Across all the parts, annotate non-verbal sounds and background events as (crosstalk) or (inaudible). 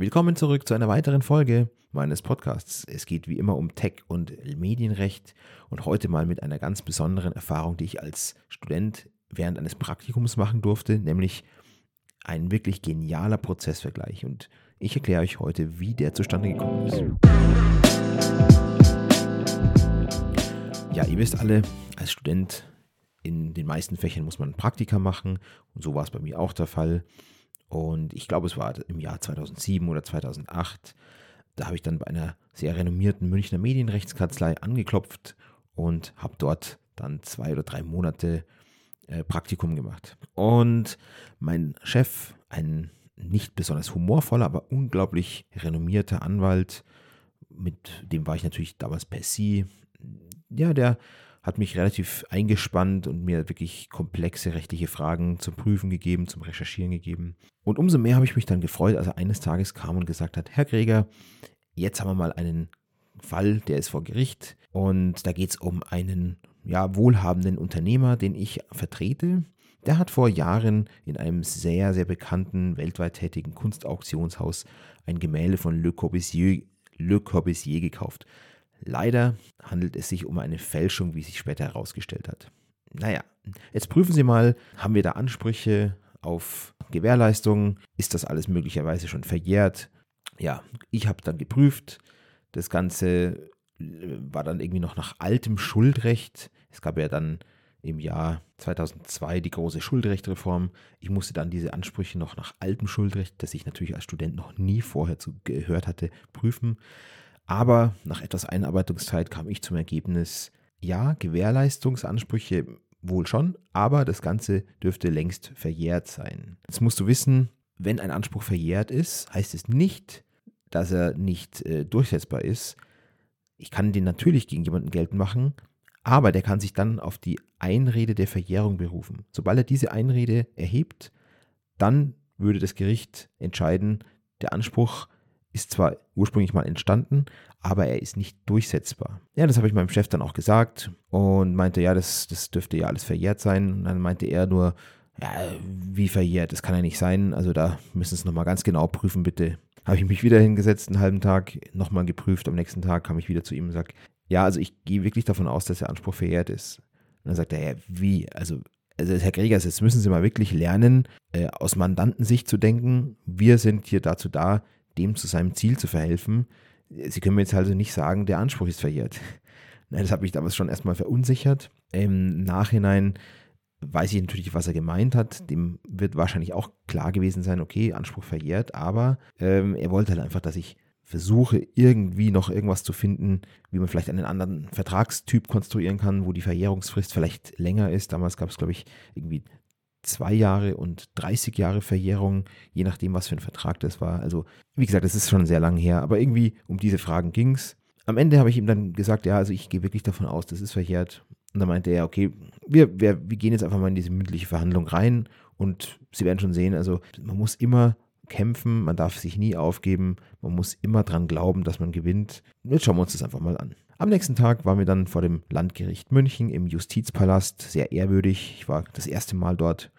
Willkommen zurück zu einer weiteren Folge meines Podcasts. Es geht wie immer um Tech und Medienrecht und heute mal mit einer ganz besonderen Erfahrung, die ich als Student während eines Praktikums machen durfte, nämlich ein wirklich genialer Prozessvergleich. Und ich erkläre euch heute, wie der zustande gekommen ist. Ja, ihr wisst alle, als Student in den meisten Fächern muss man Praktika machen und so war es bei mir auch der Fall. Und ich glaube, es war im Jahr 2007 oder 2008. Da habe ich dann bei einer sehr renommierten Münchner Medienrechtskanzlei angeklopft und habe dort dann zwei oder drei Monate äh, Praktikum gemacht. Und mein Chef, ein nicht besonders humorvoller, aber unglaublich renommierter Anwalt, mit dem war ich natürlich damals per Sie. Ja, der hat mich relativ eingespannt und mir wirklich komplexe rechtliche Fragen zum Prüfen gegeben, zum Recherchieren gegeben. Und umso mehr habe ich mich dann gefreut, als er eines Tages kam und gesagt hat, Herr Gregor, jetzt haben wir mal einen Fall, der ist vor Gericht und da geht es um einen ja, wohlhabenden Unternehmer, den ich vertrete. Der hat vor Jahren in einem sehr, sehr bekannten, weltweit tätigen Kunstauktionshaus ein Gemälde von Le Corbusier, Le Corbusier gekauft. Leider handelt es sich um eine Fälschung, wie sich später herausgestellt hat. Naja, jetzt prüfen Sie mal, haben wir da Ansprüche auf Gewährleistungen? Ist das alles möglicherweise schon verjährt? Ja, ich habe dann geprüft. Das Ganze äh, war dann irgendwie noch nach altem Schuldrecht. Es gab ja dann im Jahr 2002 die große Schuldrechtreform. Ich musste dann diese Ansprüche noch nach altem Schuldrecht, das ich natürlich als Student noch nie vorher gehört hatte, prüfen. Aber nach etwas Einarbeitungszeit kam ich zum Ergebnis, ja, Gewährleistungsansprüche wohl schon, aber das Ganze dürfte längst verjährt sein. Jetzt musst du wissen, wenn ein Anspruch verjährt ist, heißt es nicht, dass er nicht äh, durchsetzbar ist. Ich kann den natürlich gegen jemanden geltend machen, aber der kann sich dann auf die Einrede der Verjährung berufen. Sobald er diese Einrede erhebt, dann würde das Gericht entscheiden, der Anspruch ist zwar ursprünglich mal entstanden, aber er ist nicht durchsetzbar. Ja, das habe ich meinem Chef dann auch gesagt und meinte, ja, das, das dürfte ja alles verjährt sein. Und dann meinte er nur, ja, wie verjährt, das kann ja nicht sein. Also da müssen Sie es nochmal ganz genau prüfen, bitte. Habe ich mich wieder hingesetzt, einen halben Tag, nochmal geprüft. Am nächsten Tag kam ich wieder zu ihm und sage, ja, also ich gehe wirklich davon aus, dass der Anspruch verjährt ist. Und dann sagt er, ja, wie? Also, also Herr Gregers, jetzt müssen Sie mal wirklich lernen, äh, aus Mandantensicht zu denken. Wir sind hier dazu da, dem zu seinem Ziel zu verhelfen. Sie können mir jetzt also nicht sagen, der Anspruch ist verjährt. (laughs) Das hat mich damals schon erstmal verunsichert. Im Nachhinein weiß ich natürlich, was er gemeint hat. Dem wird wahrscheinlich auch klar gewesen sein, okay, Anspruch verjährt, aber ähm, er wollte halt einfach, dass ich versuche, irgendwie noch irgendwas zu finden, wie man vielleicht einen anderen Vertragstyp konstruieren kann, wo die Verjährungsfrist vielleicht länger ist. Damals gab es, glaube ich, irgendwie zwei Jahre und 30 Jahre Verjährung, je nachdem, was für ein Vertrag das war. Also, wie gesagt, das ist schon sehr lang her, aber irgendwie um diese Fragen ging es. Am Ende habe ich ihm dann gesagt, ja, also ich gehe wirklich davon aus, das ist verjährt. Und dann meinte er, okay, wir, wir, wir gehen jetzt einfach mal in diese mündliche Verhandlung rein und Sie werden schon sehen, also man muss immer kämpfen, man darf sich nie aufgeben, man muss immer dran glauben, dass man gewinnt. Jetzt schauen wir uns das einfach mal an. Am nächsten Tag waren wir dann vor dem Landgericht München im Justizpalast, sehr ehrwürdig. Ich war das erste Mal dort,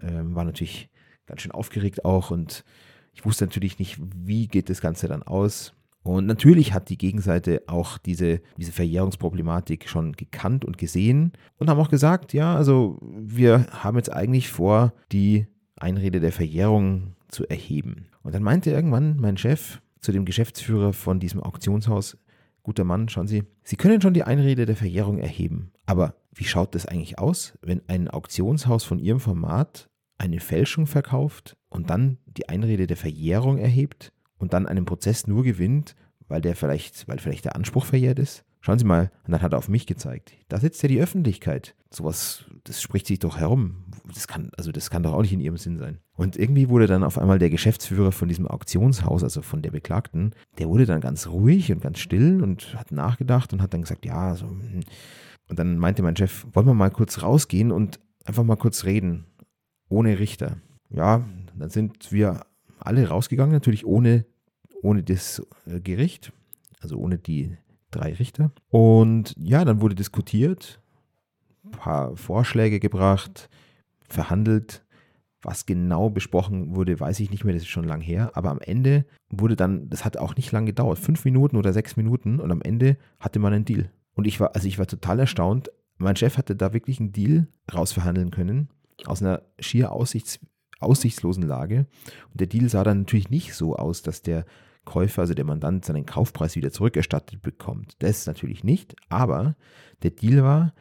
ähm, war natürlich ganz schön aufgeregt auch und ich wusste natürlich nicht, wie geht das Ganze dann aus. Und natürlich hat die Gegenseite auch diese, diese Verjährungsproblematik schon gekannt und gesehen und haben auch gesagt, ja, also wir haben jetzt eigentlich vor, die Einrede der Verjährung zu erheben. Und dann meinte irgendwann mein Chef zu dem Geschäftsführer von diesem Auktionshaus, guter Mann, schauen Sie, Sie können schon die Einrede der Verjährung erheben. Aber wie schaut das eigentlich aus, wenn ein Auktionshaus von Ihrem Format eine Fälschung verkauft und dann die Einrede der Verjährung erhebt und dann einen Prozess nur gewinnt, weil der vielleicht, weil vielleicht der Anspruch verjährt ist? Schauen Sie mal, und dann hat er auf mich gezeigt. Da sitzt ja die Öffentlichkeit. Sowas, das spricht sich doch herum. Das kann, also das kann doch auch nicht in ihrem Sinn sein. Und irgendwie wurde dann auf einmal der Geschäftsführer von diesem Auktionshaus, also von der Beklagten, der wurde dann ganz ruhig und ganz still und hat nachgedacht und hat dann gesagt, ja, so. Hm. Und dann meinte mein Chef, wollen wir mal kurz rausgehen und einfach mal kurz reden, ohne Richter. Ja, dann sind wir alle rausgegangen, natürlich ohne, ohne das Gericht, also ohne die drei Richter. Und ja, dann wurde diskutiert, ein paar Vorschläge gebracht, verhandelt, Was genau besprochen wurde, weiß ich nicht mehr, das ist schon lang her. Aber am Ende wurde dann, das hat auch nicht lange gedauert, fünf Minuten oder sechs Minuten und am Ende hatte man einen Deal. Und ich war, also ich war total erstaunt. Mein Chef hatte da wirklich einen Deal rausverhandeln können, aus einer schier aussichts, aussichtslosen Lage. Und der Deal sah dann natürlich nicht so aus, dass der Käufer, also der Mandant, seinen Kaufpreis wieder zurückerstattet bekommt. Das natürlich nicht, aber der Deal war,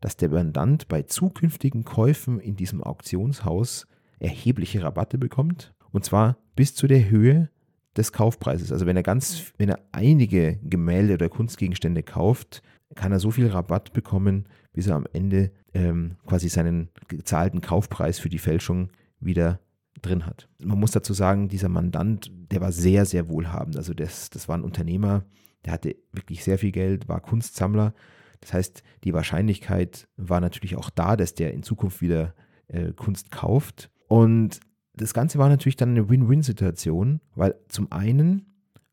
dass der Mandant bei zukünftigen Käufen in diesem Auktionshaus erhebliche Rabatte bekommt. Und zwar bis zu der Höhe des Kaufpreises. Also wenn er ganz, wenn er einige Gemälde oder Kunstgegenstände kauft, kann er so viel Rabatt bekommen, bis er am Ende ähm, quasi seinen gezahlten Kaufpreis für die Fälschung wieder drin hat. Man muss dazu sagen, dieser Mandant, der war sehr, sehr wohlhabend. Also das, das war ein Unternehmer, der hatte wirklich sehr viel Geld, war Kunstsammler. Das heißt, die Wahrscheinlichkeit war natürlich auch da, dass der in Zukunft wieder äh, Kunst kauft. Und das Ganze war natürlich dann eine Win-Win-Situation, weil zum einen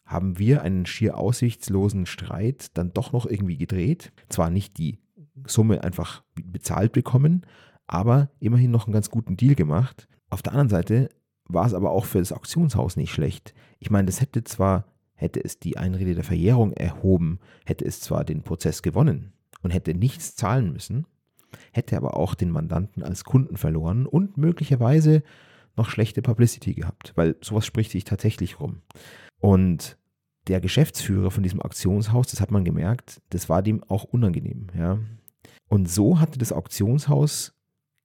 haben wir einen schier aussichtslosen Streit dann doch noch irgendwie gedreht. Zwar nicht die Summe einfach bezahlt bekommen, aber immerhin noch einen ganz guten Deal gemacht. Auf der anderen Seite war es aber auch für das Auktionshaus nicht schlecht. Ich meine, das hätte zwar, hätte es die Einrede der Verjährung erhoben, hätte es zwar den Prozess gewonnen und hätte nichts zahlen müssen, hätte aber auch den Mandanten als Kunden verloren und möglicherweise noch schlechte Publicity gehabt, weil sowas spricht sich tatsächlich rum. Und der Geschäftsführer von diesem Auktionshaus, das hat man gemerkt, das war dem auch unangenehm. Ja. Und so hatte das Auktionshaus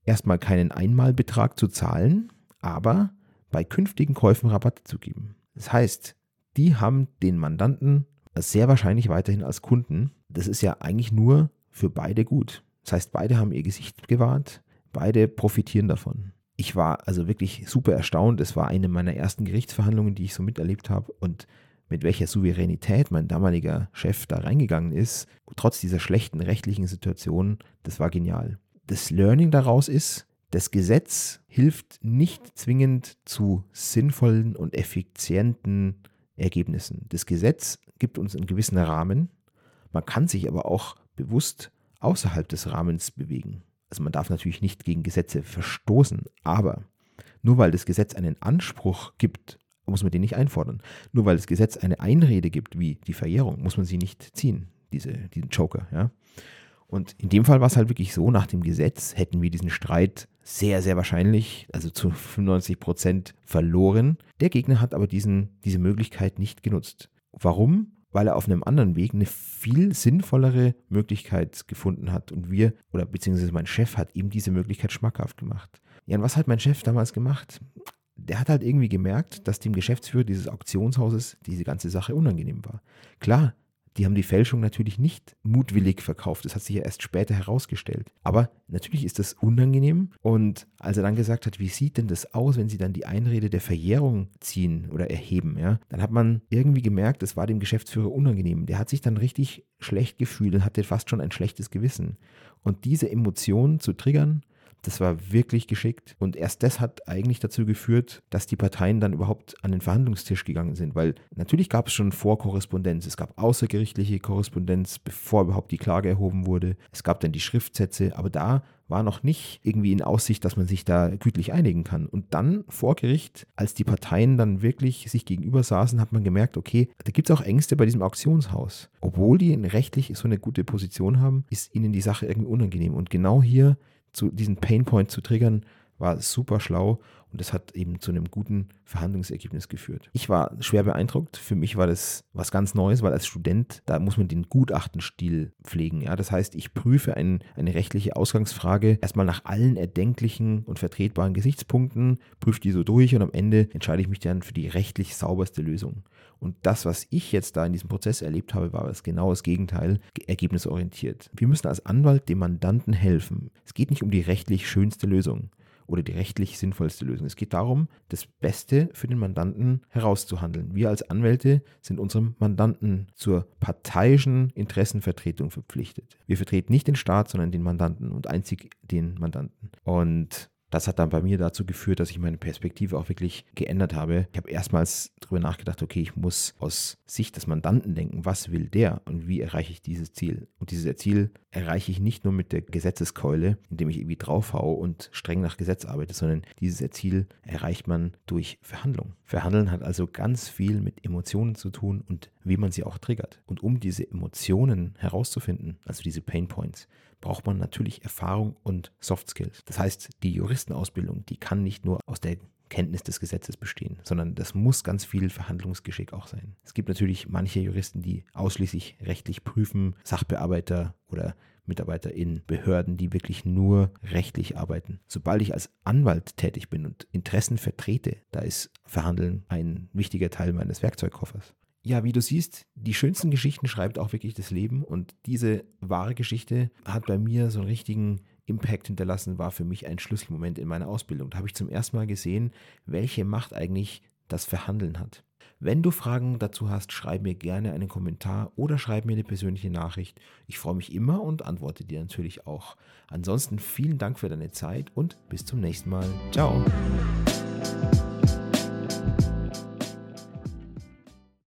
erstmal keinen Einmalbetrag zu zahlen, aber bei künftigen Käufen Rabatte zu geben. Das heißt, die haben den Mandanten sehr wahrscheinlich weiterhin als Kunden. Das ist ja eigentlich nur für beide gut. Das heißt, beide haben ihr Gesicht gewahrt, beide profitieren davon ich war also wirklich super erstaunt. Es war eine meiner ersten Gerichtsverhandlungen, die ich so miterlebt habe und mit welcher Souveränität mein damaliger Chef da reingegangen ist, trotz dieser schlechten rechtlichen Situation, das war genial. Das Learning daraus ist, das Gesetz hilft nicht zwingend zu sinnvollen und effizienten Ergebnissen. Das Gesetz gibt uns einen gewissen Rahmen, man kann sich aber auch bewusst außerhalb des Rahmens bewegen also man darf natürlich nicht gegen Gesetze verstoßen, aber nur weil das Gesetz einen Anspruch gibt, muss man den nicht einfordern. Nur weil das Gesetz eine Einrede gibt, wie die Verjährung, muss man sie nicht ziehen, diese, diesen Joker, ja. Und in dem Fall war es halt wirklich so, nach dem Gesetz hätten wir diesen Streit sehr, sehr wahrscheinlich, also zu 95 Prozent verloren. Der Gegner hat aber diesen, diese Möglichkeit nicht genutzt. Warum? weil er auf einem anderen Weg eine viel sinnvollere Möglichkeit gefunden hat. Und wir, oder beziehungsweise mein Chef hat ihm diese Möglichkeit schmackhaft gemacht. Ja, und was hat mein Chef damals gemacht? Der hat halt irgendwie gemerkt, dass dem Geschäftsführer dieses Auktionshauses diese ganze Sache unangenehm war. Klar, die haben die Fälschung natürlich nicht mutwillig verkauft. Das hat sich ja erst später herausgestellt. Aber natürlich ist das unangenehm. Und als er dann gesagt hat, wie sieht denn das aus, wenn sie dann die Einrede der Verjährung ziehen oder erheben, ja, dann hat man irgendwie gemerkt, es war dem Geschäftsführer unangenehm. Der hat sich dann richtig schlecht gefühlt und hatte fast schon ein schlechtes Gewissen. Und diese Emotionen zu triggern das war wirklich geschickt. Und erst das hat eigentlich dazu geführt, dass die Parteien dann überhaupt an den Verhandlungstisch gegangen sind. Weil natürlich gab es schon Vorkorrespondenz. Es gab außergerichtliche Korrespondenz, bevor überhaupt die Klage erhoben wurde. Es gab dann die Schriftsätze. Aber da war noch nicht irgendwie in Aussicht, dass man sich da gütlich einigen kann. Und dann vor Gericht, als die Parteien dann wirklich sich gegenüber saßen, hat man gemerkt, okay, da gibt es auch Ängste bei diesem Auktionshaus. Obwohl die rechtlich so eine gute Position haben, ist ihnen die Sache irgendwie unangenehm. Und genau hier zu diesen Painpoint zu triggern, war super schlau und das hat eben zu einem guten Verhandlungsergebnis geführt. Ich war schwer beeindruckt. Für mich war das was ganz Neues, weil als Student, da muss man den Gutachtenstil pflegen. Ja? Das heißt, ich prüfe ein, eine rechtliche Ausgangsfrage erstmal nach allen erdenklichen und vertretbaren Gesichtspunkten, prüfe die so durch und am Ende entscheide ich mich dann für die rechtlich sauberste Lösung. Und das, was ich jetzt da in diesem Prozess erlebt habe, war das genau das Gegenteil, ergebnisorientiert. Wir müssen als Anwalt dem Mandanten helfen. Es geht nicht um die rechtlich schönste Lösung oder die rechtlich sinnvollste Lösung. Es geht darum, das Beste für den Mandanten herauszuhandeln. Wir als Anwälte sind unserem Mandanten zur parteiischen Interessenvertretung verpflichtet. Wir vertreten nicht den Staat, sondern den Mandanten und einzig den Mandanten. Und Das hat dann bei mir dazu geführt, dass ich meine Perspektive auch wirklich geändert habe. Ich habe erstmals darüber nachgedacht, okay, ich muss aus Sicht des Mandanten denken, was will der und wie erreiche ich dieses Ziel? Und dieses Ziel erreiche ich nicht nur mit der Gesetzeskeule, indem ich irgendwie draufhaue und streng nach Gesetz arbeite, sondern dieses Ziel erreicht man durch Verhandlung. Verhandeln hat also ganz viel mit Emotionen zu tun und wie man sie auch triggert. Und um diese Emotionen herauszufinden, also diese Pain Points, braucht man natürlich Erfahrung und Soft Skills. Das heißt, die Juristenausbildung, die kann nicht nur aus der Kenntnis des Gesetzes bestehen, sondern das muss ganz viel Verhandlungsgeschick auch sein. Es gibt natürlich manche Juristen, die ausschließlich rechtlich prüfen, Sachbearbeiter oder Mitarbeiter in Behörden, die wirklich nur rechtlich arbeiten. Sobald ich als Anwalt tätig bin und Interessen vertrete, da ist Verhandeln ein wichtiger Teil meines Werkzeugkoffers ja, wie du siehst, die schönsten Geschichten schreibt auch wirklich das Leben und diese wahre Geschichte hat bei mir so einen richtigen Impact hinterlassen, war für mich ein Schlüsselmoment in meiner Ausbildung. Da habe ich zum ersten Mal gesehen, welche Macht eigentlich das Verhandeln hat. Wenn du Fragen dazu hast, schreib mir gerne einen Kommentar oder schreib mir eine persönliche Nachricht. Ich freue mich immer und antworte dir natürlich auch. Ansonsten vielen Dank für deine Zeit und bis zum nächsten Mal. Ciao.